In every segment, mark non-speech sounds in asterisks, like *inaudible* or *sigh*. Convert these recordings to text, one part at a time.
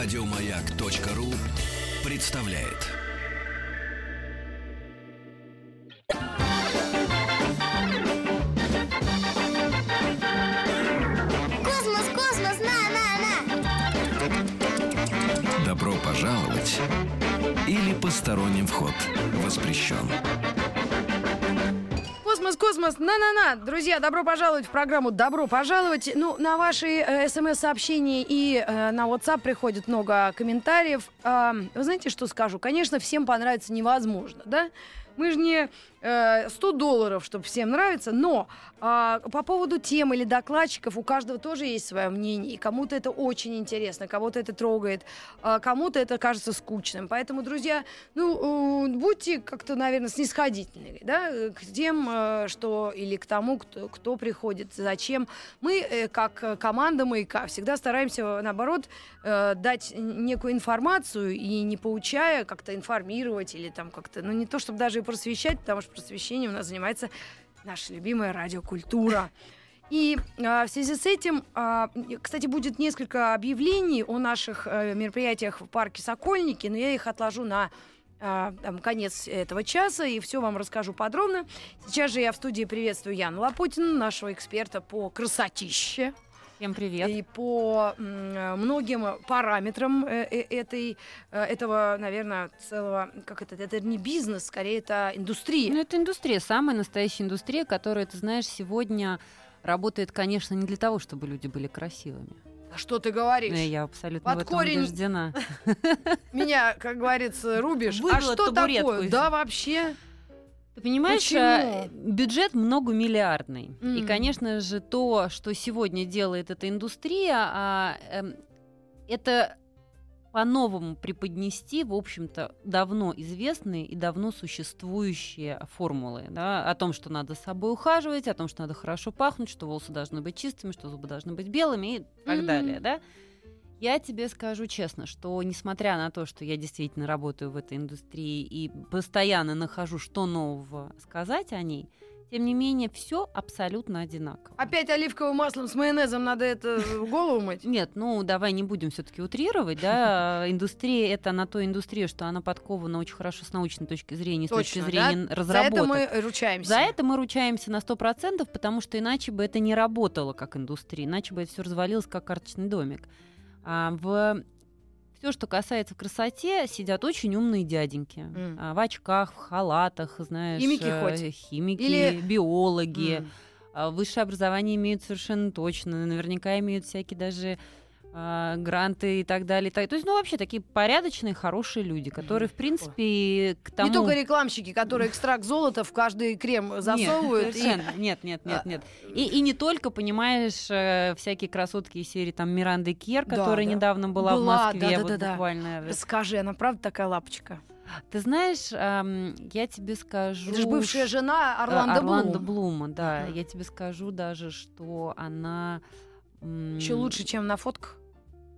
Радиомаяк.ру представляет. Космос, космос, на, на, на! Добро пожаловать или посторонним вход воспрещен. Космос, космос, на-на-на! Друзья, добро пожаловать в программу «Добро пожаловать». Ну, на ваши э, смс-сообщения и э, на WhatsApp приходит много комментариев. А, вы знаете, что скажу? Конечно, всем понравится невозможно, да? Мы же не э, 100 долларов, чтобы всем нравится, но а, по поводу тем или докладчиков у каждого тоже есть свое мнение, и кому-то это очень интересно, кого-то это трогает, а кому-то это кажется скучным. Поэтому, друзья, ну, э, будьте как-то, наверное, снисходительны, да, к тем, э, что или к тому, кто, кто приходит, зачем. Мы, э, как э, команда «Маяка», всегда стараемся, наоборот, э, дать некую информацию и не поучая, как-то информировать или там как-то, ну, не то, чтобы даже и просвещать, потому что просвещением у нас занимается наша любимая радиокультура. И а, в связи с этим, а, кстати, будет несколько объявлений о наших а, мероприятиях в парке Сокольники, но я их отложу на а, там, конец этого часа и все вам расскажу подробно. Сейчас же я в студии приветствую Яну Лопутину, нашего эксперта по красотище. Всем привет. И по м, многим параметрам э, э, этой, э, этого, наверное, целого, как это, это не бизнес, скорее это индустрия. Ну, это индустрия, самая настоящая индустрия, которая, ты знаешь, сегодня работает, конечно, не для того, чтобы люди были красивыми. А что ты говоришь? Ну, Я абсолютно Под в этом корень убеждена. *laughs* Меня, как говорится, рубишь. а Выбила что табуретку такое? Да, вообще. Ты понимаешь, Почему? а, бюджет многомиллиардный. И, Мгм. конечно же, то, что сегодня делает эта индустрия, а, эм, это по-новому преподнести, в общем-то, давно известные и давно существующие формулы да, о том, что надо с собой ухаживать, о том, что надо хорошо пахнуть, что волосы должны быть чистыми, что зубы должны быть белыми и так Мгм. далее. Да? Я тебе скажу честно, что несмотря на то, что я действительно работаю в этой индустрии и постоянно нахожу, что нового сказать о ней, тем не менее, все абсолютно одинаково. Опять оливковым маслом с майонезом надо это голову мыть? Нет, ну давай не будем все-таки утрировать, да. *laughs* Индустрия это на то индустрия, что она подкована очень хорошо с научной точки зрения, с точки зрения да? За разработок. это мы ручаемся. За это мы ручаемся на 100%, потому что иначе бы это не работало как индустрия, иначе бы это все развалилось как карточный домик. А в все, что касается красоте, сидят очень умные дяденьки. А, в очках, в халатах, знаешь. Химики э, хоть? Химики, Или- биологи. А, Высшее образование имеют совершенно точно. Наверняка имеют всякие даже а, гранты и так далее. так- То есть, ну, вообще такие порядочные, хорошие люди, которые, в принципе, к тому... Не только рекламщики, которые экстракт золота в каждый крем засовывают. Нет, и- нет, нет, нет, нет. И, и не только, понимаешь, э, всякие красотки из серии там Миранды Кер, Да, которая да. недавно была, в Была, Москве, да, да, вот да, да. буквально. Скажи, она правда такая лапочка? Ты знаешь, ам, я тебе скажу... Это же бывшая жена э, Орландо, Орландо Блум. Блума, да. Ага. Я тебе скажу даже, что она... Еще лучше, чем на фотках.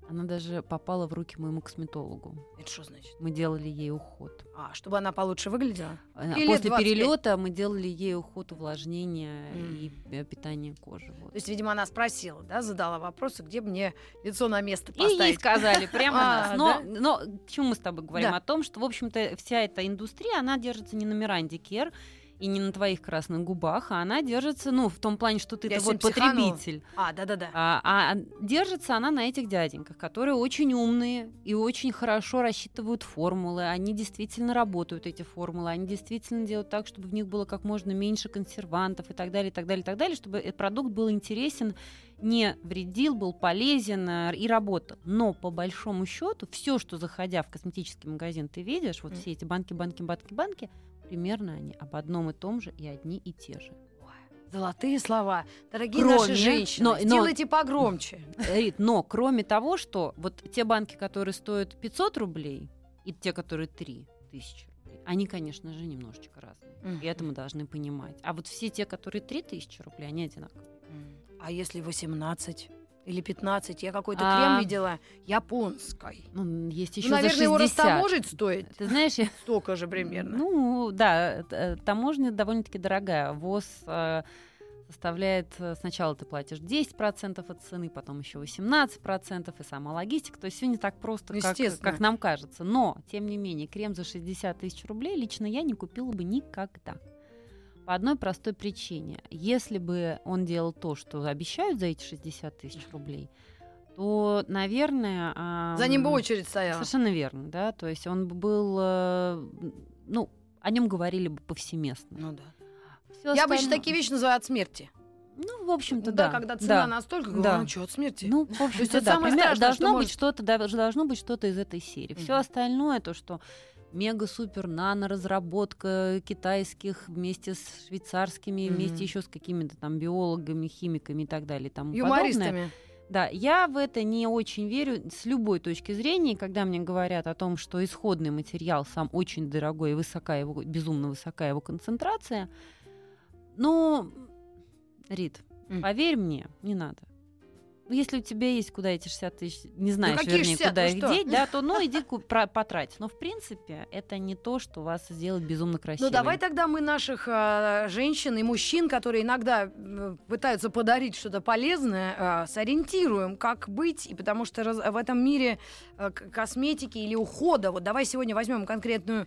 Она даже попала в руки моему косметологу. Это что значит? Мы делали ей уход. А, чтобы она получше выглядела? Э, Или После 25. перелета мы делали ей уход, увлажнение М. и э, питание кожи. Вот. То есть, видимо, она спросила, да, задала вопросы, где мне лицо на место И ей поставить. сказали прямо *laughs* А, нас. Но, но к чему мы с тобой говорим? О том, что, в общем-то, вся эта индустрия, она держится не на Миранде Кер и не на твоих красных губах, а она держится, ну, в том плане, что ты Я это вот потребитель. А, да-да-да. А, а держится она на этих дяденьках, которые очень умные и очень хорошо рассчитывают формулы. Они действительно работают, эти формулы. Они действительно делают так, чтобы в них было как можно меньше консервантов и так далее, и так далее, и так далее, чтобы этот продукт был интересен, не вредил, был полезен э, и работал. Но по большому счету, все, что заходя в косметический магазин, ты видишь, вот М. все эти банки, банки, банки, банки, примерно они об одном и том же и одни и те же. Золотые слова. Дорогие Кроме- наши женщины, но- но- сделайте погромче. Рит, но кроме того, что вот те банки, которые стоят 500 рублей, и те, которые 3000 рублей, они, конечно же, немножечко разные. Мгм. И это мы должны понимать. А вот все те, которые 3000 рублей, они одинаковые. М. А если 18 или 15? Я какой-то А. крем видела японской. Ну, есть Ну, еще наверное, за его 60. растаможить стоит Ты знаешь, я- *laughs* столько же примерно. ну, да, э, таможня довольно-таки дорогая. ВОЗ э, составляет, э, сначала ты платишь 10% от цены, потом еще 18%, и сама логистика. То есть все не так просто, как, как нам кажется. Но, тем не менее, крем за 60 тысяч рублей лично я не купила бы никогда. По одной простой причине. Если бы он делал то, что обещают за эти 60 тысяч рублей, то, наверное... За ним бы очередь стояла. Совершенно верно, да. То есть он бы был, э, ну, о нем говорили бы повсеместно. Ну да. Всё Я обычно остальное- такие вещи называю от смерти. Ну, в общем-то, да, да. когда цена да. настолько, Да. ну что, от смерти? Ну, в общем-то, это да. самое страшное, что должно быть может- что-то, должно быть что-то из этой серии. Все Мгм. остальное, то, что мега-супер нано разработка китайских вместе с швейцарскими, Мгм. вместе еще с какими-то там биологами, химиками и так далее, и тому подобное. Юмористами. Да, я в это не очень верю с любой точки зрения, когда мне говорят о том, что исходный материал сам очень дорогой и высокая его, безумно высокая его концентрация. Ну, Рит, М. поверь мне, не надо. Ну, если у тебя есть куда эти 60 тысяч, не знаешь, какие вернее, 60? куда Ну их что? деть, да, то ну иди потрать. Но в принципе это не то, что вас сделает безумно красивым. Ну давай тогда мы наших э, женщин и мужчин, которые иногда э, пытаются подарить что-то полезное, э, сориентируем, как быть, и потому что раз- в этом мире э, косметики или ухода, вот давай сегодня возьмем конкретную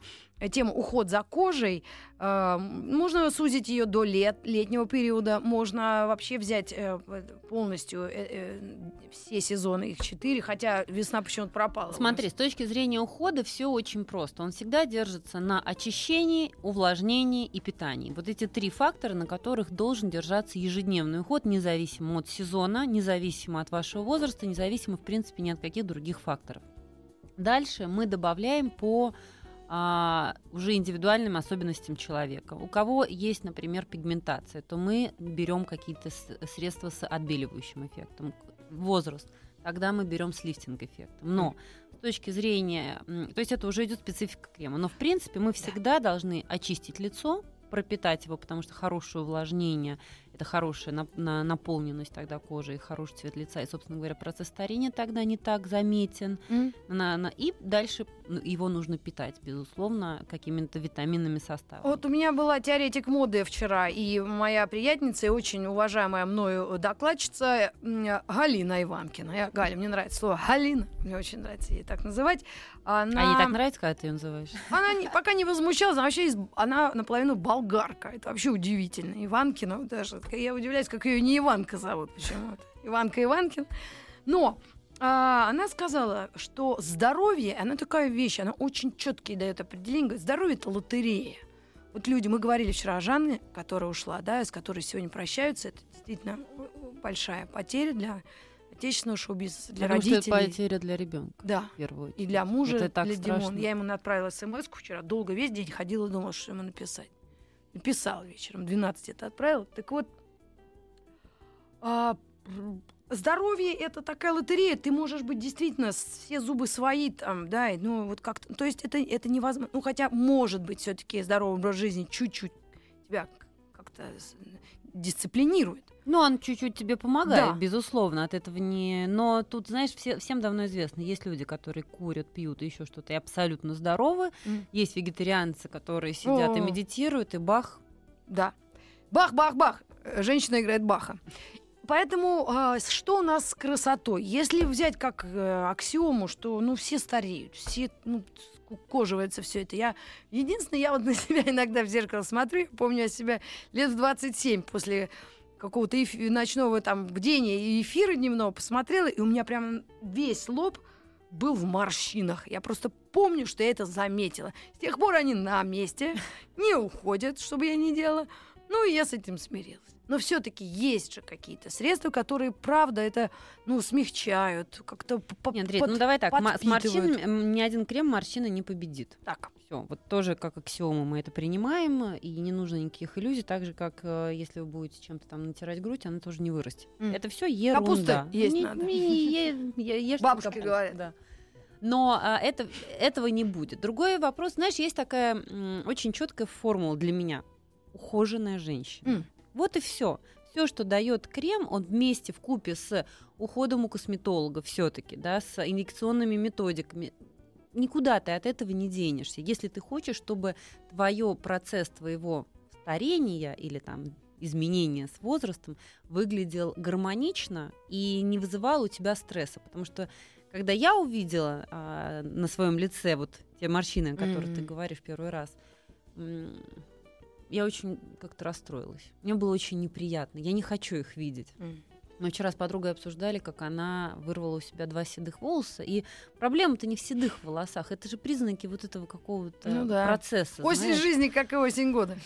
тему уход за кожей, можно сузить ее до лет, летнего периода, можно вообще взять э, полностью э, э, все сезоны, их четыре, хотя весна почему-то пропала. Смотри, с точки зрения ухода все очень просто. Он всегда держится на очищении, увлажнении и питании. Вот эти три фактора, на которых должен держаться ежедневный уход, независимо от сезона, независимо от вашего возраста, независимо, в принципе, ни от каких других факторов. Дальше мы добавляем по а, уже индивидуальным особенностям человека. У кого есть, например, пигментация, то мы берем какие-то средства с отбеливающим эффектом. Возраст, тогда мы берем с лифтинг-эффектом. Но с точки зрения, то есть это уже идет специфика крема. Но в принципе мы всегда должны очистить лицо, пропитать его, потому что хорошее увлажнение это хорошая нап- на- наполненность тогда кожи и хороший цвет лица. И, собственно говоря, процесс старения тогда не так заметен. М. На- на- и дальше ну, его нужно питать, безусловно, какими-то витаминными составами. Вот у меня была теоретик моды вчера, и моя приятница и очень уважаемая мною докладчица Галина Иванкина. Я, Галя, мне нравится слово Галина, мне очень нравится ей так называть. Она, А ей так нравится, когда ты ее называешь? она не- пока не возмущалась, она вообще из- она наполовину болгарка. Это вообще удивительно. Иванкина, вот даже я удивляюсь, как ее не Иванка зовут почему-то. Иванка Иванкин. Но а, она сказала, что здоровье, она такая вещь, она очень четкие дает определение. Говорит, здоровье это лотерея. Вот люди, мы говорили вчера о Жанне, которая ушла, да, с которой сегодня прощаются. Это действительно э, большая потеря для отечественного шоу-бизнеса, для Потому что это родителей. потеря для ребенка, Да. в первую очередь. И для мужа, Это так для Димона. страшно. Я ему отправила смс вчера. Долго весь день ходила, думала, что ему написать. Написала вечером. 12 это отправила. Так вот, а, здоровье это такая лотерея. Ты можешь быть действительно все зубы свои там, да, ну вот как-то. То есть это, это невозможно. Ну хотя может быть все-таки здоровый образ жизни чуть-чуть тебя как-то дисциплинирует. Ну, он чуть-чуть тебе помогает, Да. безусловно, от этого не... Но тут, знаешь, все, всем давно известно, есть люди, которые курят, пьют и еще что-то, и абсолютно здоровы. М. Есть вегетарианцы, которые сидят и О. медитируют, и бах, Да. Бах-бах-бах. Женщина играет Баха. Поэтому с- что у нас с красотой? Если взять как э, аксиому, что ну все стареют, все ну, скукоживается все это. Я единственное, я вот на *laughs* себя иногда в зеркало смотрю, помню я себя лет в 27 после какого-то эфи- ночного там бдения и эфира дневного посмотрела, и у меня прям весь лоб был в морщинах. Я просто помню, что я это заметила. С тех пор они на месте, не уходят, чтобы я не делала. Ну, и я с этим смирилась. Но все-таки есть же какие-то средства, которые, правда, это, ну, смягчают, как-то Нет, Андрей, под- ну давай так, с морщинами ни один крем морщины не победит. Так, Все, вот тоже как аксиому мы это принимаем, и не нужно никаких иллюзий, так же, как э, если вы будете чем-то там натирать грудь, она тоже не вырастет. М. Это все ерунда. Капуста есть Не- надо. не- е- е- ешьте Бабушки капусту, говорят. Да. Но а, это, этого не будет. Другой вопрос, знаешь, есть такая м, очень четкая формула для меня. Ухоженная женщина. М. Вот и все. Все, что дает крем, он вместе в купе с уходом у косметолога все-таки, да, с инъекционными методиками. Никуда ты от этого не денешься. Если ты хочешь, чтобы твое процесс твоего старения или там изменения с возрастом, выглядел гармонично и не вызывал у тебя стресса. Потому что когда я увидела а, на своем лице вот те морщины, о которых mm-hmm. ты говоришь первый раз, я очень как-то расстроилась. Мне было очень неприятно. Я не хочу их видеть. Mm. Мы вчера с подругой обсуждали, как она вырвала у себя два седых волоса. И проблема-то не в седых волосах. Это же признаки вот этого какого-то ну, да. процесса. Осень знаешь. жизни, как и осень года.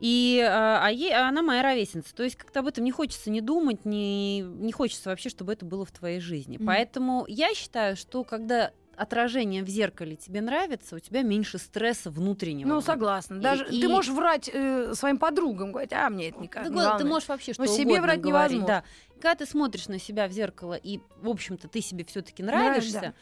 И а, а ей, а она моя ровесница. То есть как-то об этом не хочется не думать, не, не хочется вообще, чтобы это было в твоей жизни. Mm. Поэтому я считаю, что когда отражение в зеркале тебе нравится, у тебя меньше стресса внутреннего. Ну, согласна. Даже и, ты можешь врать э, своим подругам, говорить, а мне это никак ты, не. Ты можешь вообще что Но себе врать говорить. невозможно. Да. Когда ты смотришь на себя в зеркало, и, в общем-то, ты себе все таки нравишься, да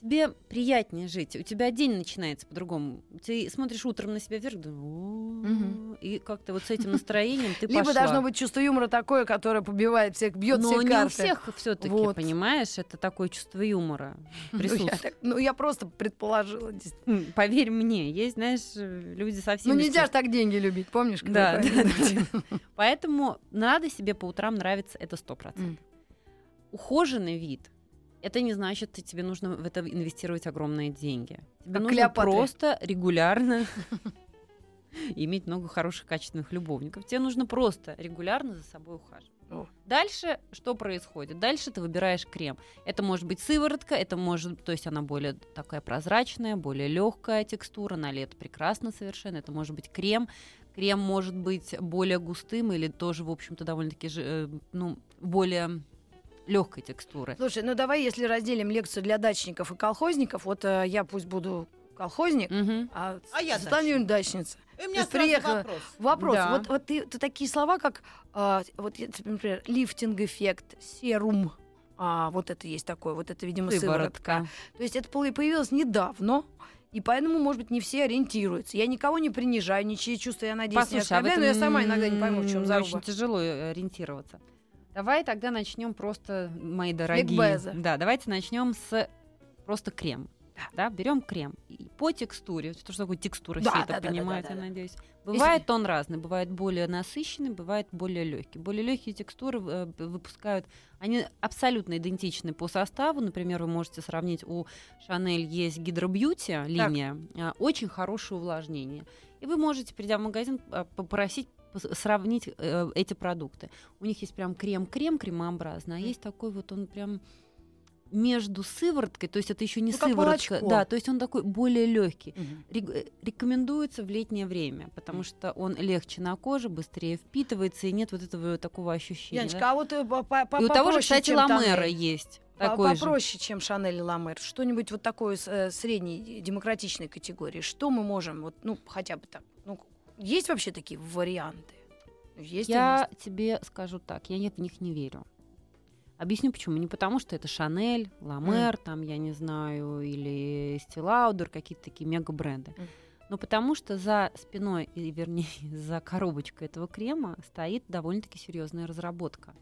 тебе приятнее жить, у тебя день начинается по-другому. Ты смотришь утром на себя вверх, думаешь, и как-то вот с этим настроением ты *laughs* Либо должно быть чувство юмора такое, которое побивает всех, бьет Но все не карты. у всех все-таки, понимаешь, это такое чувство юмора присутствует. *laughs* Ну, я, так, ну, я просто предположила. Поверь мне, есть, знаешь, люди совсем... Ну, нельзя же так деньги любить, помнишь? Да. *laughs* Поэтому надо себе по утрам нравиться, это сто процентов. Ухоженный вид — это не значит, что тебе нужно в это инвестировать огромные деньги. Тебе как нужно Клеопатре. просто регулярно *laughs* иметь много хороших, качественных любовников. Тебе нужно просто регулярно за собой ухаживать. Дальше что происходит? Дальше ты выбираешь крем. Это может быть сыворотка, это может, то есть она более такая прозрачная, более легкая текстура, на лето прекрасно совершенно. Это может быть крем. Крем может быть более густым или тоже, в общем-то, довольно-таки, э, ну, более легкой текстуры. Слушай, ну давай, если разделим лекцию для дачников и колхозников, вот э, я пусть буду колхозник, угу. а, а я Светлана дачница. И у меня сразу приехала. вопрос. Вопрос. Да. Вот, вот ты, ты такие слова, как, э, вот, например, лифтинг-эффект, серум, а, вот это есть такое, вот это, видимо, сыворотка. сыворотка. То есть это появилось недавно. И поэтому, может быть, не все ориентируются. Я никого не принижаю, ничьи чувства, я надеюсь, Послушай, не оскорбляю, а но я сама иногда не пойму, в чем заруба. Очень тяжело э, ориентироваться. Давай тогда начнем просто, мои дорогие. Ликбеза. Да, давайте начнем с просто крем. Да, берем крем. И по текстуре, что такое текстура, да, все да, это да, понимают, да, да, я да. надеюсь. Бывает Если... он разный, бывает более насыщенный, бывает более легкий. Более легкие текстуры э, выпускают, они абсолютно идентичны по составу. Например, вы можете сравнить у Шанель есть гидробьюти линия, так. очень хорошее увлажнение. И вы можете, придя в магазин, а, попросить сравнить э, эти продукты. У них есть прям крем-крем кремообразный, а есть такой вот он прям между сывороткой, то есть это еще не ну, сыворотка, да, то есть он такой более легкий. Угу. Рекомендуется в летнее время, потому что он легче на коже, быстрее впитывается и нет вот этого такого ощущения. Яночка, да? а вот э, по -по и у того же, кстати, Ламера есть. Такой попроще, же. чем Шанель и Ламер. Что-нибудь вот такое э, средней демократичной категории. Что мы можем, вот, ну, хотя бы так, ну, есть вообще такие варианты? Есть я тебе скажу так, я в них не верю. Объясню почему. Не потому, что это Шанель, Ламер, mm. там, я не знаю, или Стилаудер, какие-то такие мега-бренды. Mm. Но потому что за спиной, или вернее, *laughs* за коробочкой этого крема стоит довольно-таки серьезная разработка.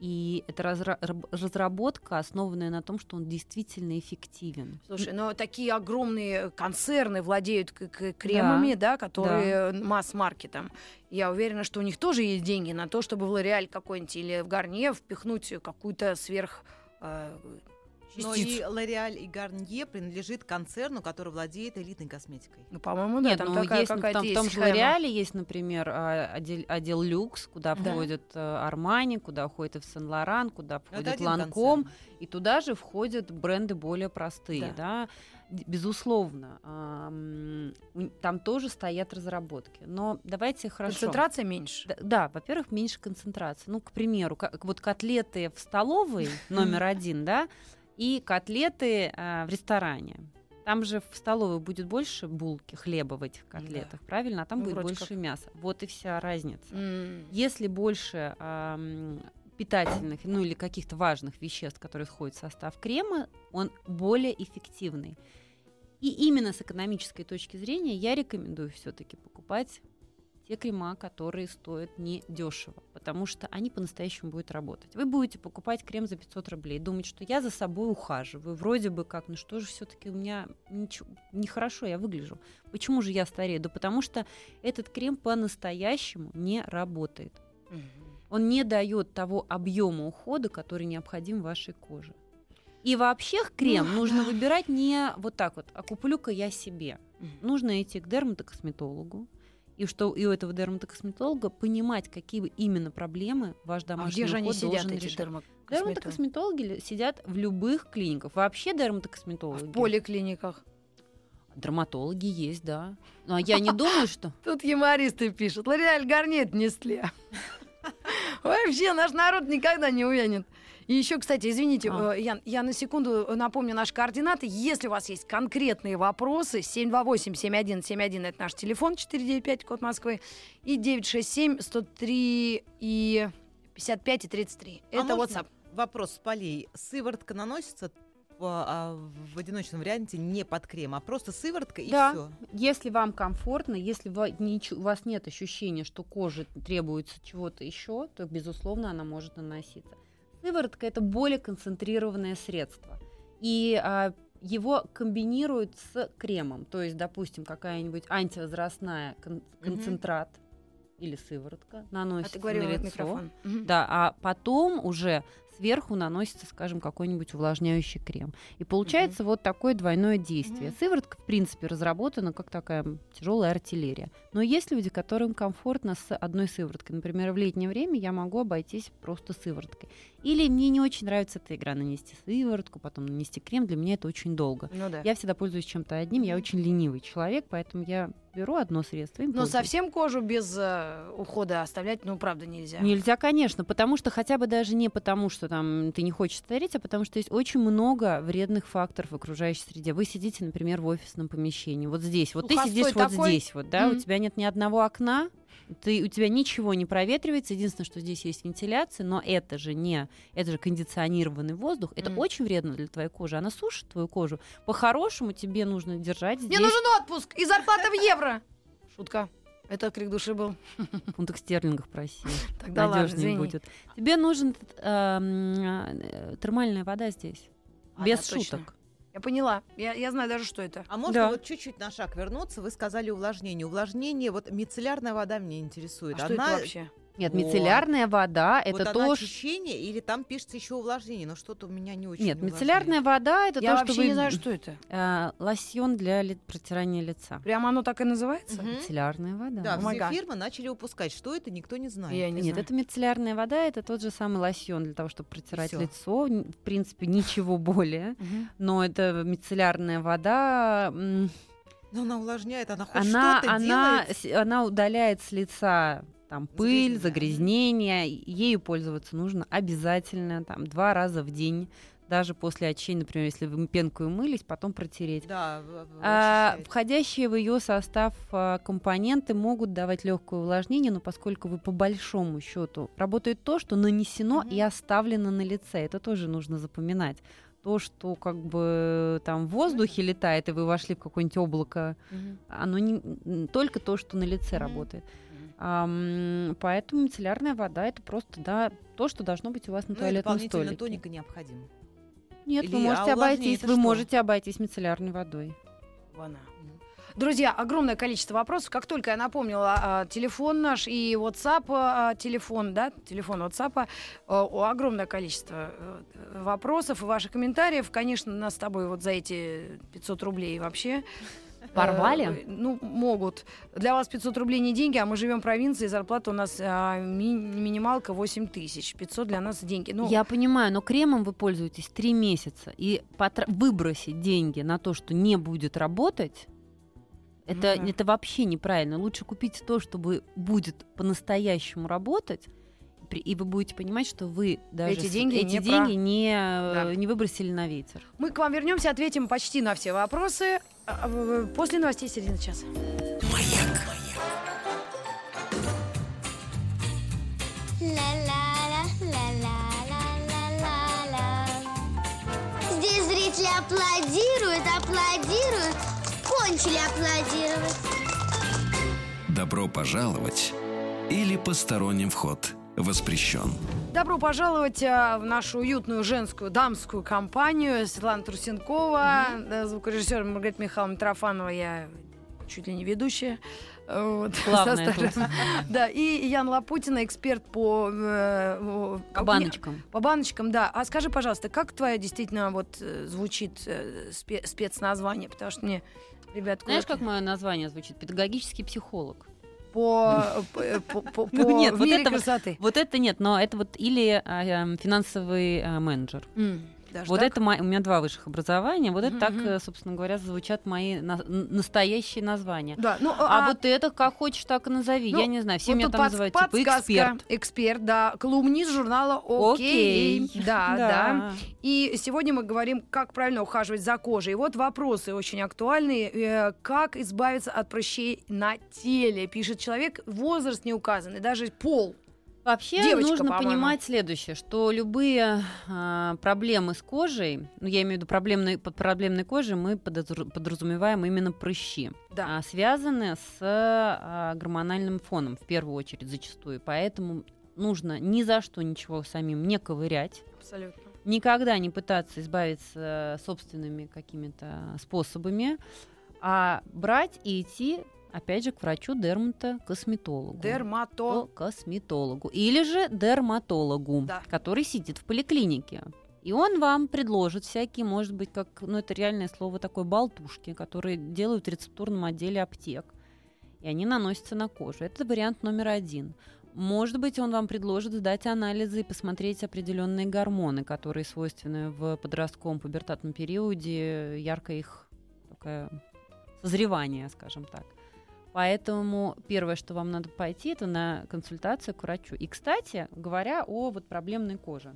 И это разра- разработка, основанная на том, что он действительно эффективен. Слушай, но такие огромные концерны владеют кремами, да, да которые да. масс-маркетом. Я уверена, что у них тоже есть деньги на то, чтобы в Лореаль какой-нибудь или в Гарнье впихнуть какую-то сверх э, но и L'Oreal и Garnier принадлежит концерну, который владеет элитной косметикой. Ну, по-моему, да, Нет, там ну, такая есть, в том, есть. В том же L'Oreal есть, например, а, отдел, отдел люкс, куда да. входит Армани, куда входит в Сен-Лоран, куда входит Ланком, и туда же входят бренды более простые, да. да? Безусловно, там тоже стоят разработки. Но давайте хорошо. Концентрация меньше. Да, да во-первых, меньше концентрации. Ну, к примеру, как, вот котлеты в столовой *laughs* номер один, да, и котлеты э, в ресторане. Там же в столовой будет больше булки, хлеба в этих котлетах, да. правильно? А там ну, будет больше как... мяса. Вот и вся разница. Mm. Если больше э, питательных, ну или каких-то важных веществ, которые входят в состав крема, он более эффективный. И именно с экономической точки зрения я рекомендую все-таки покупать те крема, которые стоят не дешево, потому что они по-настоящему будут работать. Вы будете покупать крем за 500 рублей, думать, что я за собой ухаживаю, вроде бы как, ну что же все-таки у меня ничего, нехорошо я выгляжу. Почему же я старею? Да потому что этот крем по-настоящему не работает. Он не дает того объема ухода, который необходим вашей коже. И вообще крем Ну, нужно да. выбирать не вот так вот, а куплю-ка я себе. Мгм. Нужно идти к дерматокосметологу. И что и у этого дерматокосметолога понимать, какие именно проблемы ваш А домашний где же они сидят, эти решать. Дерматокосметологи ли- сидят в любых клиниках. Вообще дерматокосметологи. В поликлиниках. Дерматологи есть, да. Но я не *laughs* думаю, что... Тут юмористы пишут. Лореаль Гарнет несли. *laughs* Вообще наш народ никогда не увянет. И еще, кстати, извините, А. э, Ян, я на секунду напомню наши координаты. Если у вас есть конкретные вопросы, 728-7171 это наш телефон, 495, код Москвы, и 967-103 и 55 и 33. А Это можно WhatsApp. Вопрос с полей. Сыворотка наносится а, в одиночном варианте не под крем, а просто сыворотка и Да. все. Если вам комфортно, если ва- ничё- у вас нет ощущения, что коже требуется чего-то еще, то, безусловно, она может наноситься. Сыворотка это более концентрированное средство. И а, его комбинируют с кремом. То есть, допустим, какая-нибудь антивозрастная кон- концентрат или сыворотка А наносится ты говорила на лицо. микрофон. Мгм. Да, а потом уже сверху наносится, скажем, какой-нибудь увлажняющий крем. И получается вот такое двойное действие. Мгм. Сыворотка, в принципе, разработана как такая тяжелая артиллерия. Но есть люди, которым комфортно с одной сывороткой. Например, в летнее время я могу обойтись просто сывороткой. Или мне не очень нравится эта игра нанести сыворотку, потом нанести крем. Для меня это очень долго. Ну да. Я всегда пользуюсь чем-то одним. Я очень ленивый человек, поэтому я беру одно средство. Но пользуюсь. совсем кожу без э, ухода оставлять, ну, правда, нельзя. Нельзя, конечно, потому что хотя бы даже не потому, что там ты не хочешь стареть, а потому что есть очень много вредных факторов в окружающей среде. Вы сидите, например, в офисном помещении, вот здесь, вот ты Сухостой сидишь вот такой. здесь, вот, да, у Мгм. тебя нет ни одного окна, ты, у тебя ничего не проветривается, единственное, что здесь есть вентиляция, но это же не, это же кондиционированный воздух, это Мгм. очень вредно для твоей кожи, она сушит твою кожу. По-хорошему тебе нужно держать здесь Мне нужен отпуск и зарплата в евро. Шутка. Это крик души был. в фунтах стерлингов проси. *laughs* Тогда ладно, надежнее будет. Тебе нужен эм, э, термальная вода здесь. Без шуток. Я поняла. Я, я знаю даже, что это. А можно Да. вот чуть-чуть на шаг вернуться? Вы сказали увлажнение. Увлажнение, вот мицеллярная вода меня интересует. А что это Она- вообще? Нет, Вот. мицеллярная вода это вот она то, что... очищение или там пишется еще увлажнение, но что-то у меня не очень. Нет, мицеллярная вода это Я то, вообще что вы... не знаю, что это. э, лосьон для ли- протирания лица. Прямо оно так и называется? Мгм. Мицеллярная вода. Да, май все фирмы начали выпускать. Что это, никто не знает. Я не Нет, знаю. это мицеллярная вода, это тот же самый лосьон для того, чтобы протирать всё. лицо. В принципе, ничего *laughs* более. Но это мицеллярная вода. Но она увлажняет, она хоть она, что-то она, делает. с- она удаляет с лица там пыль, загрязнения. Ею пользоваться нужно обязательно там два раза в день. Даже после очищения, например, если вы пенкой умылись, потом протереть. Да, А, входящие в ее состав а, компоненты могут давать легкое увлажнение, но поскольку вы по большому счету работает то, что нанесено Мгм. и оставлено на лице, это тоже нужно запоминать. То, что как бы там в воздухе летает, и вы вошли в какое-нибудь облако, Мгм. оно не только то, что на лице Мгм. работает. Поэтому мицеллярная вода это просто да то, что должно быть у вас на Ну, и туалетном дополнительно столике. тоника необходим. Нет, Или- вы а можете увлажнение обойтись, вы что? можете обойтись мицеллярной водой. Вон она. Друзья, огромное количество вопросов. Как только я напомнила а, телефон наш и WhatsApp а, телефон, да, телефон WhatsApp, а, огромное количество э, вопросов и ваших комментариев. Конечно, нас с тобой вот за эти 500 рублей вообще Порвали? э, ну, могут. Для вас 500 рублей не деньги, а мы живем в провинции, зарплата у нас а, ми- минималка 8 тысяч. 500 для нас деньги. Ну, Я понимаю, но кремом вы пользуетесь три месяца, и потра- выбросить деньги на то, что не будет работать, это, Ну да. это вообще неправильно. Лучше купить то, что вы- будет по-настоящему работать, и вы будете понимать, что вы даже Эти деньги эти не деньги про- не, э, Да. не выбросили на ветер. мы к вам вернемся, ответим почти на все вопросы после новостей середины часа. Ла-ла-ла-ла-ла-ла. Здесь зрители аплодируют, аплодируют, кончили аплодировать. Добро пожаловать или посторонним вход воспрещен. Добро пожаловать а, в нашу уютную женскую дамскую компанию. Светлана Трусенкова, э, звукорежиссер Маргарита Михайловна Трофанова. Я чуть ли не ведущая. э, Вот, *laughs* Главное. *laughs* Да, и Ян Лапутина, эксперт по... э, По баночкам. По баночкам, да. А скажи, пожалуйста, как твое действительно вот э, звучит э, спе- спецназвание? Потому что мне, ребят, Знаешь, как мое название звучит? Педагогический психолог. По, по, по, по- Ну, нет, вот мере это вот- красоты. Вот это нет, но это вот или а, эм, финансовый а, менеджер. М, даже Вот так? это мо- у меня два высших образования. Вот это так, э, собственно говоря, звучат мои на- настоящие названия. Да, ну, А, вот это как хочешь, так и назови. Ну, Я не знаю, все вот меня там подс- называют типа эксперт. Эксперт, да. Колумнист журнала «Окей». *laughs* Да, да. И сегодня мы говорим, как правильно ухаживать за кожей. И вот вопросы очень актуальные. Э, Как избавиться от прыщей на теле? Пишет человек. Возраст не указан, и даже пол. Вообще Девочка, нужно по-моему. понимать следующее, что любые а, проблемы с кожей, ну я имею в виду проблемной, под проблемной кожей, мы подразумеваем именно прыщи, Да. а, связаны с а, гормональным фоном в первую очередь зачастую. Поэтому нужно ни за что ничего самим не ковырять, Абсолютно. никогда не пытаться избавиться собственными какими-то способами, а брать и идти, опять же, к врачу-дерматокосметологу. Дермато. косметологу или же дерматологу, Да. который сидит в поликлинике. И он вам предложит всякие, может быть, как, ну это реальное слово такое, болтушки, которые делают в рецептурном отделе аптек. И они наносятся на кожу. Это вариант номер один. Может быть, он вам предложит сдать анализы и посмотреть определенные гормоны, которые свойственны в подростковом пубертатном периоде, ярко их такое созревание, скажем так. Поэтому первое, что вам надо пойти, это на консультацию к врачу. И, кстати, говоря о вот проблемной коже.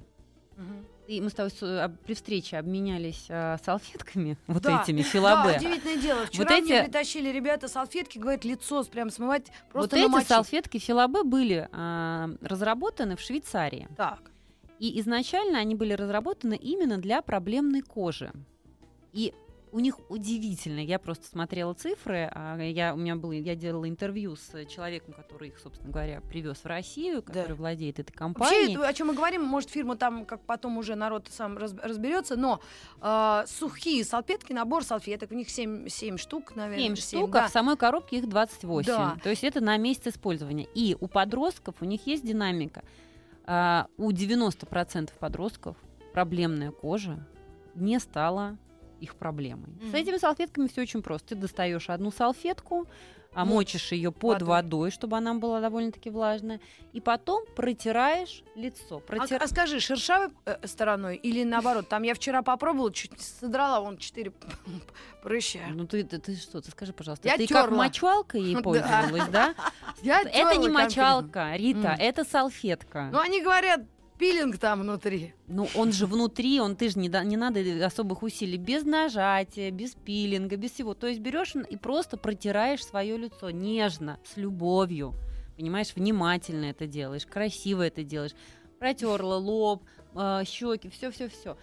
Мгм. И мы с тобой об- при встрече обменялись а, салфетками, *laughs* вот Да, этими Да, филабе. удивительное дело. Вчера Вот мне эти- притащили ребята салфетки, говорят, лицо прям смывать вот просто эти намочить. салфетки филабе были а, разработаны в Швейцарии. Так. И изначально они были разработаны именно для проблемной кожи. И у них удивительно. Я просто смотрела цифры. а Я, у меня было, я делала интервью с человеком, который их, собственно говоря, привез в Россию, который владеет этой компанией. Вообще, о чем мы говорим, может, фирма там, как потом уже народ сам раз- разберется, но э, сухие салфетки, набор салфеток, у них 7, штук, наверное. 7 штук, да. а в самой коробке их 28. Да. То есть это на месяц использования. И у подростков у них есть динамика. А, у 90% подростков проблемная кожа не стала их проблемой. С Мгм. этими салфетками все очень просто. Ты достаешь одну салфетку, а мочишь ее под водой. водой. чтобы она была довольно-таки влажная, и потом протираешь лицо. А, Протир- а скажи, шершавой э, стороной или наоборот? Там я вчера попробовала, чуть не содрала вон 4 *laughs* прыща. Ну ты, ты, ты что, ты скажи, пожалуйста, Я ты как тёрла. мочалкой ей *laughs* пользовалась, да? Я Это не мочалка, Рита, это салфетка. Ну, они говорят, пилинг там внутри. Ну, он же внутри, он ты же не, да- не надо особых усилий, без нажатия, без пилинга, без всего. То есть берешь и просто протираешь свое лицо нежно, с любовью. Понимаешь, внимательно это делаешь, красиво это делаешь. Протерла лоб, щеки, все-все-все.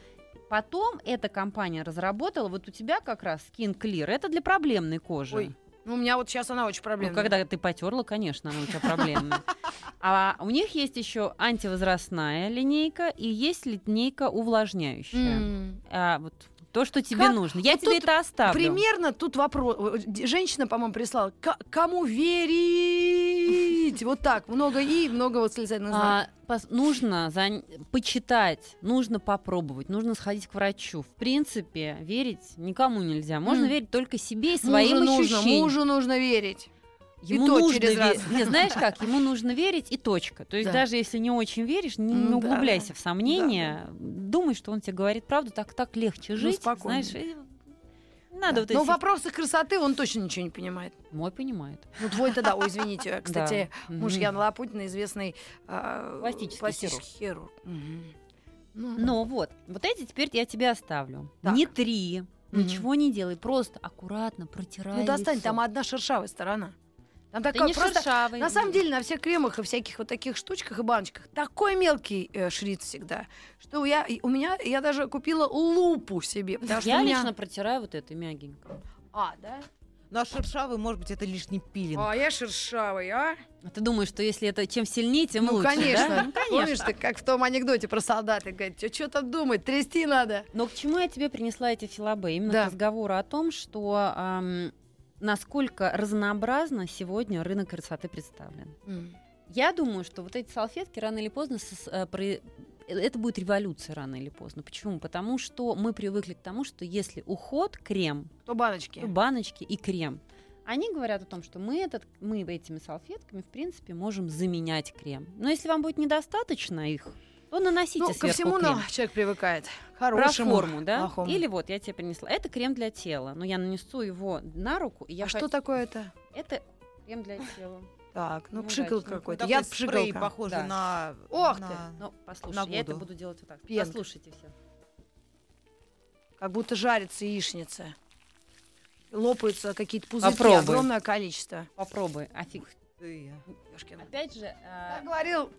Потом эта компания разработала, вот у тебя как раз Skin Clear, это для проблемной кожи. Ой, Ну, у меня вот сейчас она очень Ну, проблемная. когда ты потерла, конечно, она у тебя проблемная. *laughs* А у них есть еще антивозрастная линейка и есть линейка увлажняющая. М. А, вот то, что тебе Как? нужно. Я Вот тебе это оставлю. Примерно тут вопрос. Э, д- Женщина, по-моему, прислала. «К- Кому верить? Вот так. Много и, много восклицательных знаков. А, пос- нужно за- почитать, нужно попробовать, нужно сходить к врачу. В принципе, верить никому нельзя. Можно верить только себе и своим мужу нужно, ощущениям. мужу нужно верить. Ему и то нужно через ве- раз. Не, знаешь как? Ему нужно верить и точка. То есть Да. даже если не очень веришь, не, Ну не да, углубляйся да. в сомнения. Думай, что он тебе говорит правду, так так легче Ну, жить. спокойно. Знаешь, и надо вот Но эти... в вопросах красоты он точно ничего не понимает. Мой понимает. Ну, твой-то да. Ой, извините. *laughs* Кстати, Да. муж. Яна Лапутина, известный а, Пластический хирург. Ну, Но вот, вот эти теперь я тебе оставлю. Не три, ничего не делай, просто аккуратно протирай Ну, достань, там одна шершавая сторона. Там такая не просто... шершавый. На самом деле на всех кремах и всяких вот таких штучках и баночках такой мелкий э, шрифт всегда, что я, и у меня, я даже купила лупу себе, потому что я у меня... лично протираю вот это мягенько. А, да? Ну а шершавый, может быть, это лишний пилинг. А я шершавый, а? А ты думаешь, что если это чем сильнее, тем ну, лучше, конечно. да? Ну, Помнишь конечно. ты, как в том анекдоте про солдата, говорит, что там думать, трясти надо. Но к чему я тебе принесла эти филабе? Именно Да. к разговору о том, что ам, насколько разнообразно сегодня рынок красоты представлен. М. Я думаю, что вот эти салфетки рано или поздно сос- э, про- это будет революция рано или поздно. Почему? Потому что мы привыкли к тому, что если уход, крем, То баночки. то баночки и крем. Они говорят о том, что мы, этот, мы этими салфетками, в принципе, можем заменять крем. Но если вам будет недостаточно их, то наносите Ну, ко сверху всему крем. на- человек привыкает. Про Хорошему, форму, да? плохому. Или вот я тебе принесла. Это крем для тела, но я нанесу его на руку. И я а что хочу- такое это? Это крем для тела. Так, ну Ну, пшикал какой-то. Я спрей, пшикалка. похожий Да. на... Ох ты! на- Ну, послушай, На я это буду делать вот так. Пенка. Послушайте все. Как будто жарится яичница. Лопаются какие-то пузырьки, Попробуй. огромное количество. Попробуй. Офиг. Ты. Ёшкин. Опять же, э, Как говорил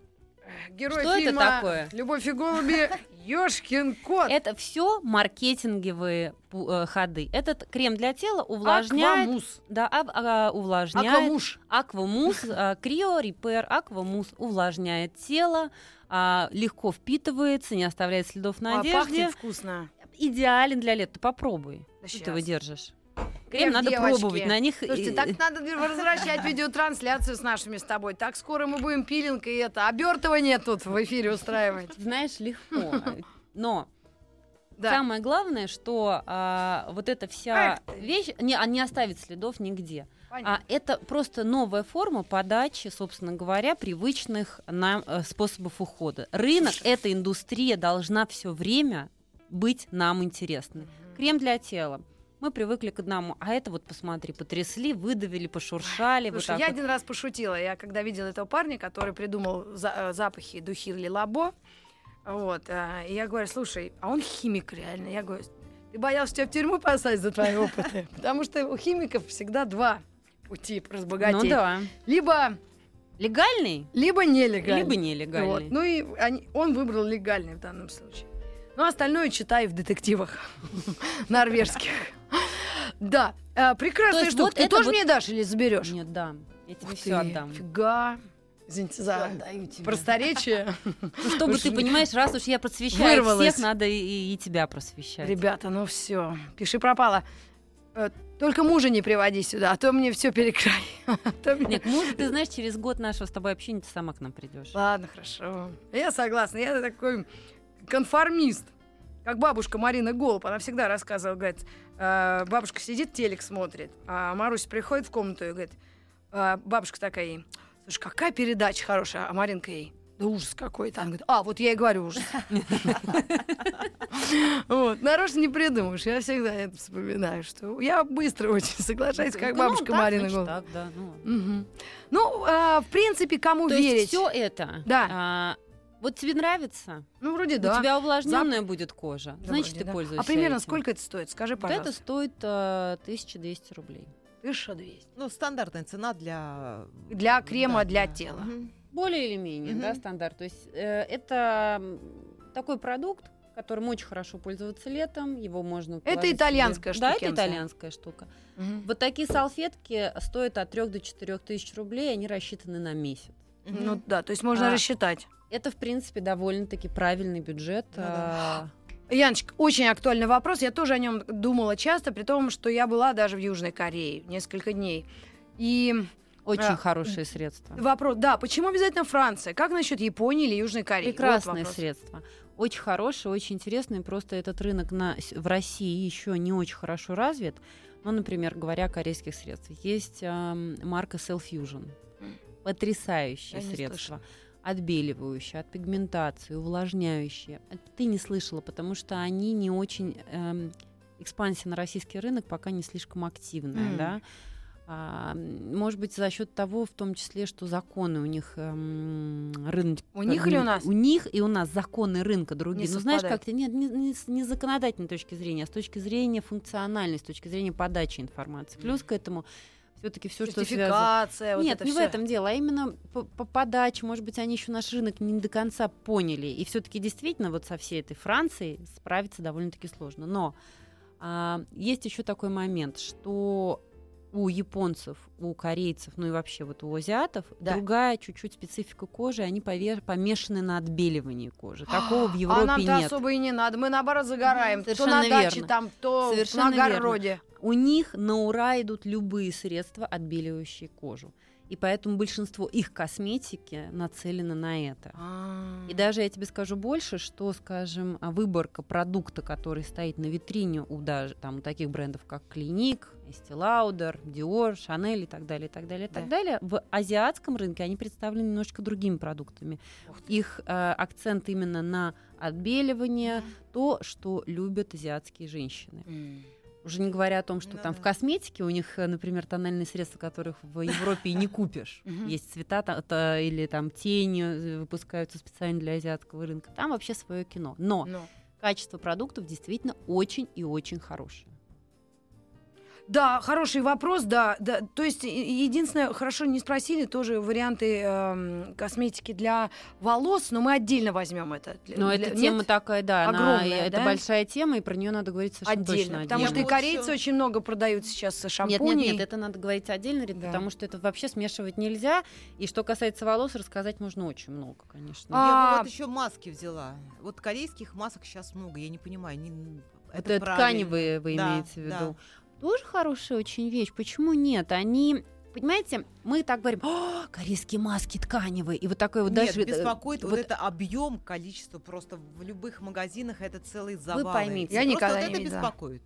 герой Что это фильма такое? «Любовь и голуби» *laughs* Ёшкин кот. это все маркетинговые э, ходы. Этот крем для тела увлажняет, Аквамус. да, а- а, увлажняет. Аквамуш. Аквамус, э, *laughs* Крио Репер, Аквамус увлажняет тело, а, легко впитывается, не оставляет следов на А, одежде. пахнет вкусно. Идеален для лета. Попробуй. Да ты? Крем, Крем надо девочки. пробовать. На них Слушайте, так надо *laughs* возвращать видеотрансляцию с нашими с тобой. Так скоро мы будем пилинг и это, обертывание тут в эфире устраивать. знаешь, легко. Но Да. самое главное, что а, вот эта вся Эх вещь не, а, не оставит следов нигде. Понятно. А это просто новая форма подачи, собственно говоря, привычных нам э, способов ухода. Рынок, эта индустрия должна все время быть нам интересной. Крем для тела. Мы привыкли к одному, а это вот посмотри, потрясли, выдавили, пошуршали. вот Слушай, так я вот. один раз пошутила. Я когда видела этого парня, который придумал за- э, запахи духи Лилабо, вот, э, и я говорю, слушай, а он химик реально. Я говорю, ты боялся, тебя в тюрьму посадить за твои опыты? *laughs* Потому что у химиков всегда два пути разбогатеть. Ну да. Либо, Легальный, либо нелегальный. либо Вот. нелегальный. Ну и они- он выбрал легальный в данном случае. Ну, остальное читай в детективах *laughs* норвежских. Да, э, прекрасная есть штука. вот Ты тоже вот- мне дашь или заберешь? Нет, дам. Я тебе все отдам. Фига. Извините за просторечие. *laughs* Ну, чтобы ты понимаешь, раз уж я просвещаю Вырвалась. всех, надо и, и тебя просвещать. Ребята, ну все, пиши пропало. Э, Только мужа не приводи сюда, а то мне все перекрай. *laughs* А то Нет, муж, ты знаешь, через год нашего с тобой общения ты сама к нам придешь. Ладно, хорошо. Я согласна. Я такой конформист. Как бабушка Марина Голуб, она всегда рассказывала, говорит, э, бабушка сидит, телек смотрит, а Маруся приходит в комнату и говорит, э, бабушка такая ей, слушай, какая передача хорошая, а Маринка ей, да ужас какой-то. Она говорит, а, вот я и говорю ужас. Вот, нарочно не придумаешь. Я всегда это вспоминаю, что я быстро очень соглашаюсь, как Ну, бабушка Марина да. Ну. Ну, а, в принципе, кому верить? все это. Да. вот тебе нравится? Ну, вроде У да. тебя увлажненная будет кожа. Да, Значит, вроде ты да. пользуешься. А примерно этим. сколько это стоит? Скажи, Вот это пожалуйста. стоит э, 1200 рублей. 1200. Ну, стандартная цена для... Для крема да, для да. тела. Мгм. Более или менее, да, Мгм. стандарт. То есть э, это такой продукт, которым очень хорошо пользоваться летом. Его можно Это итальянская себе- Да, это итальянская штука. Мгм. Вот такие салфетки стоят от 3 до 4 тысяч рублей, они рассчитаны на месяц. Мгм. Ну да, то есть можно А, рассчитать. Это, в принципе, довольно-таки правильный бюджет. Да-да. а, Яночка, очень актуальный вопрос. Я тоже о нем думала часто, при том, что я была даже в Южной Корее несколько дней. И Очень А, хорошие средства. вопрос, да, почему обязательно Франция? Как насчет Японии или Южной Кореи? Вот Прекрасные вопрос. средства. Очень хорошие, очень интересные. Просто этот рынок на, в России еще не очень хорошо развит. Ну, например, говоря о корейских средствах, есть ам, марка Cell Fusion. М. Потрясающие Я не средства. Отбеливающие, от пигментации, увлажняющие. Это Ты не слышала, потому что они не очень... эм, экспансия на российский рынок пока не слишком активная, М. да. А, может быть, за счет того, в том числе, что законы у них эм, рынок. У них или у нас? У них и у нас законы рынка другие. Не ну, знаешь, как-то нет, не, не не с законодательной точки зрения, а с точки зрения функциональной, с точки зрения подачи информации. Плюс к этому все-таки все, что связано. Вот Нет, не в всё. этом дело, а именно по, по подаче. Может быть, они еще наш рынок не до конца поняли. И все-таки действительно вот со всей этой Францией справиться довольно-таки сложно. Но а, есть еще такой момент, что у японцев, у корейцев, ну и вообще вот у азиатов Да. другая чуть-чуть специфика кожи, они пове- помешаны на отбеливании кожи. Такого в Европе а нам-то нет. особо и не надо. Мы наоборот загораем. То Совершенно на даче верно. там, то Совершенно на огороде. У них на ура идут любые средства, отбеливающие кожу. И поэтому большинство их косметики нацелено на это. А. И даже я тебе скажу больше, что, скажем, а, выборка продукта, который стоит на витрине у даже там у таких брендов, как Клиник, Estee Lauder, Dior, Chanel и так далее, и так далее, и так Да. далее, в азиатском рынке они представлены немножко другими продуктами. Их э, акцент именно на отбеливание, то, что любят азиатские женщины. Уже не говоря о том, что Ну там в да. косметике у них, э, например, тональные средства, которых в Европе и не купишь. *laughs* Есть цвета та- та- или там тени э, выпускаются специально для азиатского рынка. Там вообще свое кино. Но качество продуктов действительно очень и очень хорошее. Да, хороший вопрос, да, да. То есть единственное, хорошо не спросили тоже варианты эм, косметики для волос, но мы отдельно возьмем это. Для- Но для- эта нет? тема такая, да, она- Огромная, это да? большая тема, и про нее надо говорить совершенно отдельно, точно потому Я что и корейцы ещё- очень много продают сейчас Нет, шампуней. нет, нет, это надо говорить отдельно, Рит, Да. потому что это вообще смешивать нельзя. И что касается волос, рассказать можно очень много, конечно. А, Я бы вот еще маски взяла. Вот корейских масок сейчас много, я не понимаю. они- Это, правильно. тканевые вы Да, имеете в виду. да. Тоже хорошая очень вещь. Почему нет? Они, понимаете, мы так говорим, «О, корейские маски тканевые. И вот такое вот Нет, даже... э, беспокоит вот, вот это объем, количество. Просто в любых магазинах это целый завал. поймите. Я никогда вот не это беспокоит.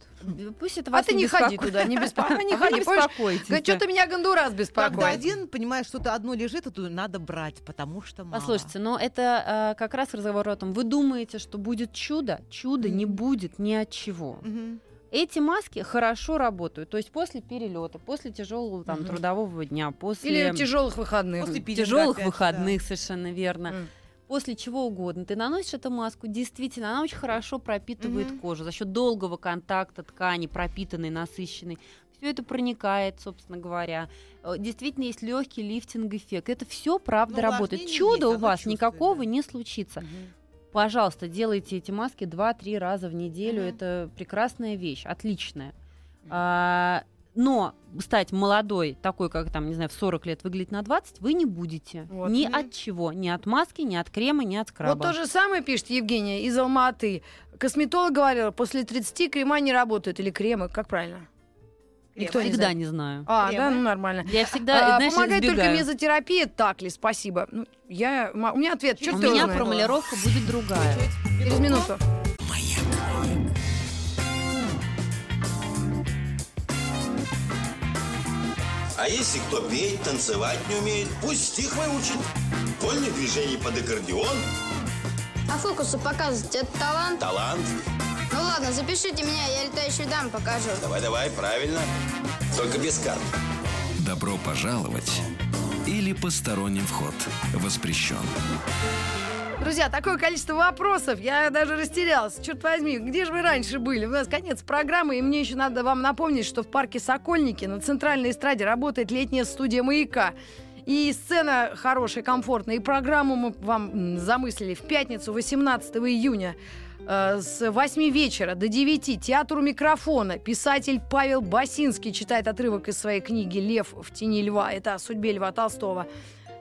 Пусть это А вас ты не ходи беспокоит. туда, не беспокойся. *laughs* Не А вы ходи, беспокойтесь. Что ты меня Гондурас Когда беспокоит? один понимаешь, что-то одно лежит, а то надо брать, потому что мало. Послушайте, но это э, как раз разговор о том, вы думаете, что будет чудо? Чудо не будет ни от чего. Эти маски хорошо работают, то есть после перелета, после тяжелого там Мгм. трудового дня, после Или тяжелых выходных. После тяжелых опять, выходных, совершенно верно. М. После чего угодно. Ты наносишь эту маску, действительно, она очень хорошо пропитывает Мгм. кожу за счет долгого контакта ткани, пропитанной, насыщенной. Все это проникает, собственно говоря. Э, Действительно, есть легкий лифтинг-эффект. Это все правда Ну, работает. есть, у оно вас никакого да. не случится. Мгм. Пожалуйста, делайте эти маски 2-3 раза в неделю. Мгм. Это прекрасная вещь, отличная. А, но стать молодой, такой, как там, не знаю, в 40 лет выглядеть на 20, вы не будете. Вот. Ни Мгм. от чего. Ни от маски, ни от крема, ни от скраба. Вот то же самое пишет Евгения из Алматы. Косметолог говорил, после 30 крема не работают. Или кремы, как правильно? Никто знает. не знаю. А, Кремы? да, ну нормально. Я всегда, А, знаешь, помогает только избегаю. мезотерапия, так ли? Спасибо. Ну, я, у меня ответ. Чё У меня узнает? формулировка будет другая. Через минуту. А если кто петь, танцевать не умеет, пусть стих выучит. Вольных движений под аккордеон, А фокусы показывать это талант? талант. Ну ладно, запишите меня, я летающую даму покажу. Давай-давай, правильно. Только без карт. Добро пожаловать или посторонним вход воспрещен. Друзья, такое количество вопросов, я даже растерялась. Черт возьми, где же вы раньше были? У нас конец программы, и мне еще надо вам напомнить, что в парке Сокольники на центральной эстраде работает летняя студия «Маяка». И сцена хорошая, комфортная. И программу мы вам замыслили в пятницу, 18 июня. э, С 8 вечера до 9 театр у микрофона. Писатель Павел Басинский читает отрывок из своей книги «Лев в тени льва». Это о судьбе Льва Толстого.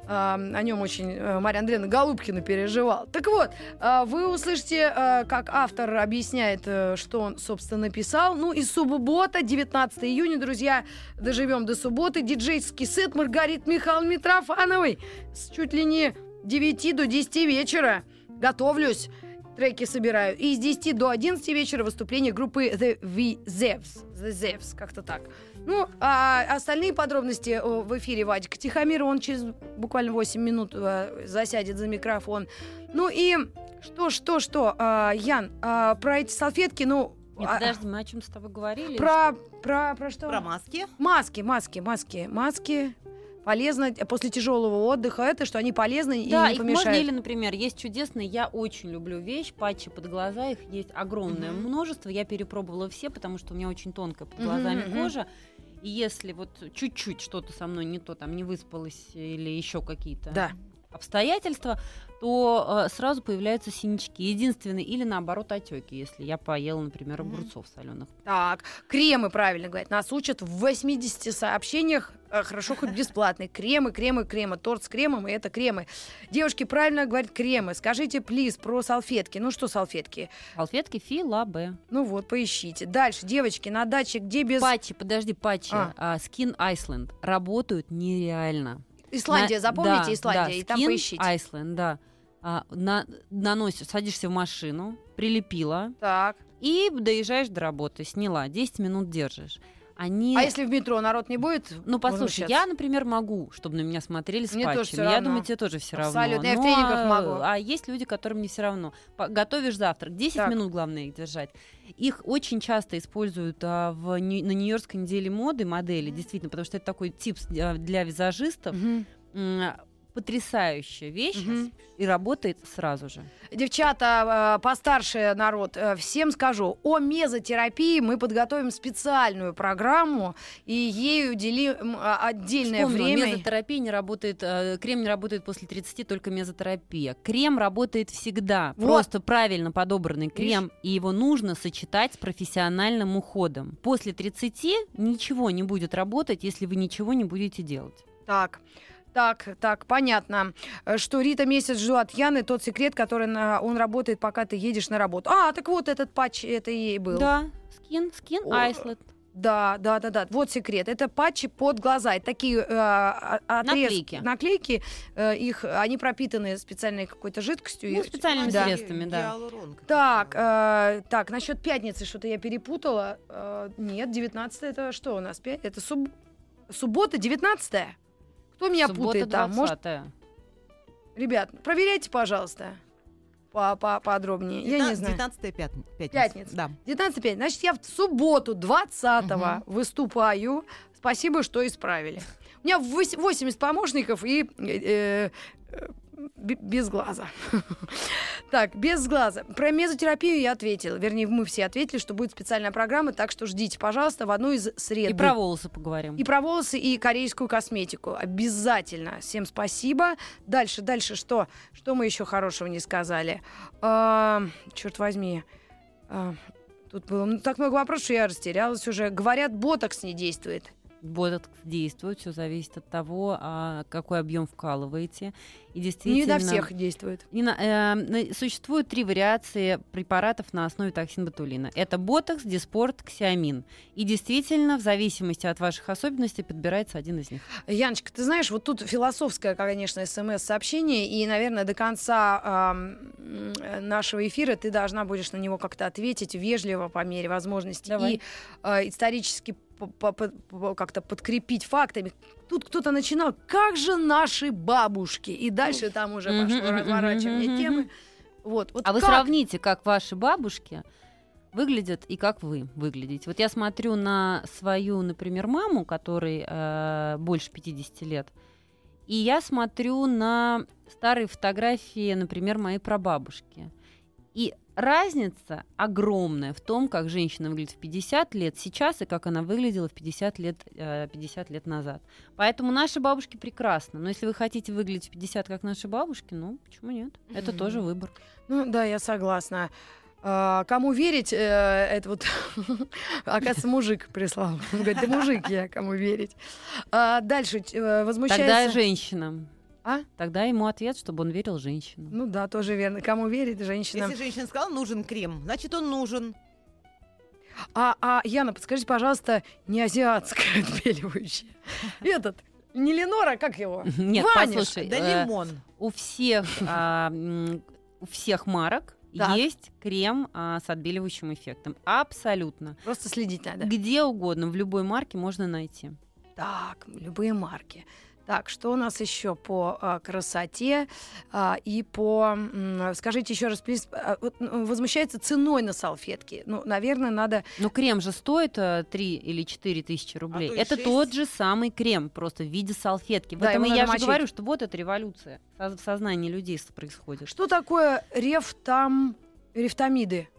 О нем очень э, Марья Андреевна Голубкина переживала. Так вот, а, вы услышите, э, как автор объясняет, э, что он, собственно, написал. Ну и суббота, 19 июня, друзья, доживем до субботы. Диджейский сет Маргарит Михайловны Митрофановой с чуть ли не 9 до 10 вечера. Готовлюсь. Треки собираю. И с 10 до 11 вечера выступление группы The Zevs. The Zevs, как-то так. Ну, а остальные подробности в эфире Вадика Тихомира. Он через буквально 8 минут э, засядет за микрофон. Ну и что, что, что, а, Ян, а, про эти салфетки, ну... Нет, а, подожди, мы о чем с тобой говорили? про, про, про что? Про маски. Маски, маски, маски, маски. Полезно э, после тяжелого отдыха это, что они полезны Да, и не их помешают. можно или, например, есть чудесные, я очень люблю вещь, патчи под глаза, их есть огромное Мгм. множество, я перепробовала все, потому что у меня очень тонкая под глазами мгм. кожа, и если вот чуть-чуть что-то со мной не то, там не выспалась или еще какие-то Да. обстоятельства, то э, сразу появляются синячки. Единственный или наоборот отеки, если я поела, например, огурцов соленых. Так, кремы, правильно говорят. Нас учат в 80 сообщениях. Э, Хорошо, хоть бесплатные. Кремы, кремы, кремы. Торт с кремом, и это кремы. Девушки правильно говорят кремы. Скажите, плиз, про салфетки. Ну что салфетки? Салфетки фила Б. Ну вот, поищите. Дальше, девочки, на даче, где без... Патчи, подожди, патчи. А. а, Skin Iceland работают нереально. Исландия, На- запомните да, Исландия, да, и там поищите. Iceland, да. А, на- наносишь, садишься в машину, прилепила Так. и доезжаешь до работы, сняла, 10 минут держишь. Они... А если в метро народ не будет? Ну, послушай, я, например, могу, чтобы на меня смотрели с Мне тоже патчами. всё Я равно. думаю, тебе тоже все равно. Абсолютно, я в тренингах могу. А есть люди, которым не все равно. Готовишь завтрак, 10 Так. минут, главное, их держать. Их очень часто используют а, в, на Нью-Йоркской неделе моды модели, действительно, потому что это такой тип а, для визажистов. Мгм. Потрясающая вещь Мгм. и работает сразу же. Девчата, э, постарше народ, э, всем скажу, о мезотерапии мы подготовим специальную программу, и ей уделим а, отдельное Вспомнила, время. мезотерапия не работает, э, крем не работает после 30, только мезотерапия. Крем работает всегда. Вот. Просто правильно подобранный крем, и его нужно сочетать с профессиональным уходом. После 30 ничего не будет работать, если вы ничего не будете делать. Так. Так, так, понятно, э, что Рита месяц жду от Яны тот секрет, который на- он работает, пока ты едешь на работу. А, так вот этот патч, это и был. Да, скин, скин айслет. Да, да, да, да. Вот секрет. Это патчи под глаза. Это такие э, а- отрез- Наклейки. наклейки. э, их, они пропитаны специальной какой-то жидкостью. Ну, специальными Да. средствами, да. Так, э, так, насчет пятницы что-то я перепутала. Э, нет, 19 это что у нас? Это суб- суббота 19 Кто меня Суббота путает там? Может, 20-е. ребят, проверяйте, пожалуйста. По -по Подробнее. Я не знаю. 19 пятница. Пятница. Да. 19 5. Значит, я в субботу 20 выступаю. Спасибо, что исправили. У меня вось- 80 помощников и э, э, без глаза. *laughs* Так, без глаза. Про мезотерапию я ответила. Вернее, мы все ответили, что будет специальная программа, так что ждите, пожалуйста, в одну из сред. И про волосы поговорим. И про волосы, и корейскую косметику. Обязательно. Всем спасибо. Дальше, дальше что? Что мы еще хорошего не сказали? черт возьми. А, тут было ну, так много вопросов, что я растерялась уже. Говорят, ботокс не действует. Ботокс действует, все зависит от того, а, какой объем вкалываете. И Не действительно... на всех действует. Не на- э, существует три вариации препаратов на основе токсин-ботулина. Это ботокс, диспорт, ксиамин. И действительно, в зависимости от ваших особенностей, подбирается один из них. Яночка, ты знаешь, вот тут философское, конечно, смс-сообщение, и, наверное, до конца м, нашего эфира ты должна будешь на него как-то ответить вежливо по мере возможности Давай. и э, исторически как-то подкрепить фактами. Тут кто-то начинал, как же наши бабушки, и дальше там уже пошло разворачивание темы. Вот, вот а вы как? сравните, как ваши бабушки выглядят и как вы выглядите. Вот я смотрю на свою, например, маму, которой э, больше 50 лет, и я смотрю на старые фотографии, например, моей прабабушки. И разница огромная в том, как женщина выглядит в 50 лет сейчас и как она выглядела в 50 лет, э, 50 лет назад. Поэтому наши бабушки прекрасны. Но если вы хотите выглядеть в 50 как наши бабушки, ну, почему нет? Это Мгм. тоже выбор. Ну да, я согласна. А, кому верить, э, это вот, *laughs* оказывается, мужик прислал. Он говорит, ты мужик я, кому верить. А, дальше э, возмущается... Тогда женщинам. А? Тогда ему ответ, чтобы он верил женщинам. Ну да, тоже верно. Кому верить, женщинам. Если женщина сказала, нужен крем, значит, он нужен. А, а, Яна, подскажите, пожалуйста, не азиатское *laughs* отбеливающее. *laughs* Этот, не Ленора, как его? *laughs* Нет, Ваниш, послушай, Да э, лимон. у всех а, у всех марок Так. есть крем а, с отбеливающим эффектом. Абсолютно. Просто следить надо. Где угодно, в любой марке можно найти. Так, любые марки. Так, что у нас еще по а, красоте а, и по... м, скажите еще раз, плиз, а, вот, ну, возмущается ценой на салфетки. Ну, наверное, надо... Но крем же стоит 3 или 4 тысячи рублей. то и это шесть. тот же самый крем, просто в виде салфетки. Да, Поэтому его я надо же мочить. говорю, что вот это революция в сознании людей происходит. Что такое рефтам... рефтамиды?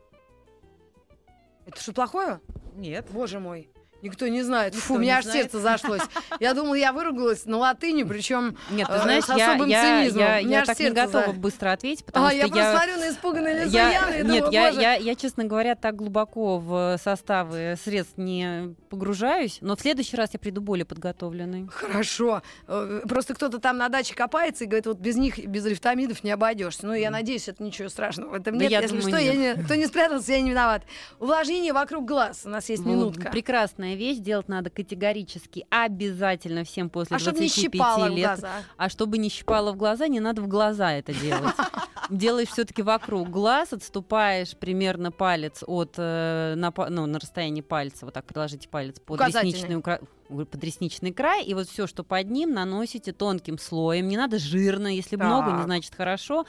Это что плохое? Нет. Боже мой. Никто не знает. Фу, у меня аж знает. сердце зашлось. Я думала, я выругалась на латыни, причем Нет, ты э, знаешь, с я, особым я, цинизмом. я, я аж так не готова за- быстро ответить, потому А, что я просто я... смотрю на испуганное лицо Я- Яны и нет, думаю, я, я, я, честно говоря, так глубоко в составы средств не погружаюсь, но в следующий раз я приду более подготовленной. Хорошо. Э, Просто кто-то там на даче копается и говорит, вот без них, без рифтамидов не обойдешься. Ну, я надеюсь, это ничего страшного в этом Да нет. я Если думаю, что, я нет. не, кто не спрятался, я не виноват. Увлажнение вокруг глаз. У нас есть минутка. Прекрасная вещь, делать надо категорически, обязательно всем после А чтобы 25 не щипало в лет. глаза. А чтобы не щипало в глаза, не надо в глаза это делать. *laughs* Делаешь все-таки вокруг глаз, отступаешь примерно палец от э, на, ну, на расстоянии пальца, вот так приложите палец под ресничный, укра- под ресничный край, и вот все, что под ним, наносите тонким слоем. Не надо жирно, если много, не Так. значит хорошо.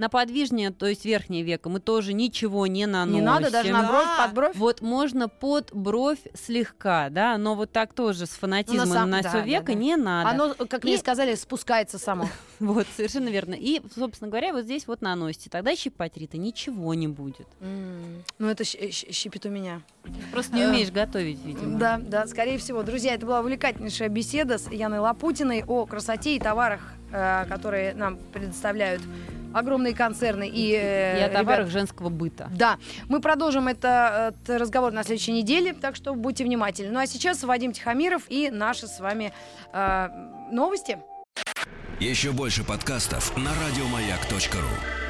На подвижнее, то есть верхнее веко, мы тоже ничего не наносим. Не надо даже на бровь, Да. под бровь. Вот можно под бровь слегка, да, но вот так тоже с фанатизмом Ну, на сам- на да, все да, веко да. не надо. Оно, как мне И- сказали, спускается само. *laughs* Вот, совершенно верно. И, собственно говоря, вот здесь вот наносите. Тогда щипать Рита ничего не будет. Ну, это щипит у меня. Просто не Э, умеешь готовить, видимо. Да, да, скорее всего. Друзья, это была увлекательнейшая беседа с Яной Лапутиной о красоте и товарах, э, которые нам предоставляют огромные концерны и, э, И о ребят- товарах женского быта. Да, мы продолжим это, этот разговор на следующей неделе, так что будьте внимательны. Ну а сейчас Вадим Тихомиров и наши с вами э, новости. Еще больше подкастов на радиомаяк.ру.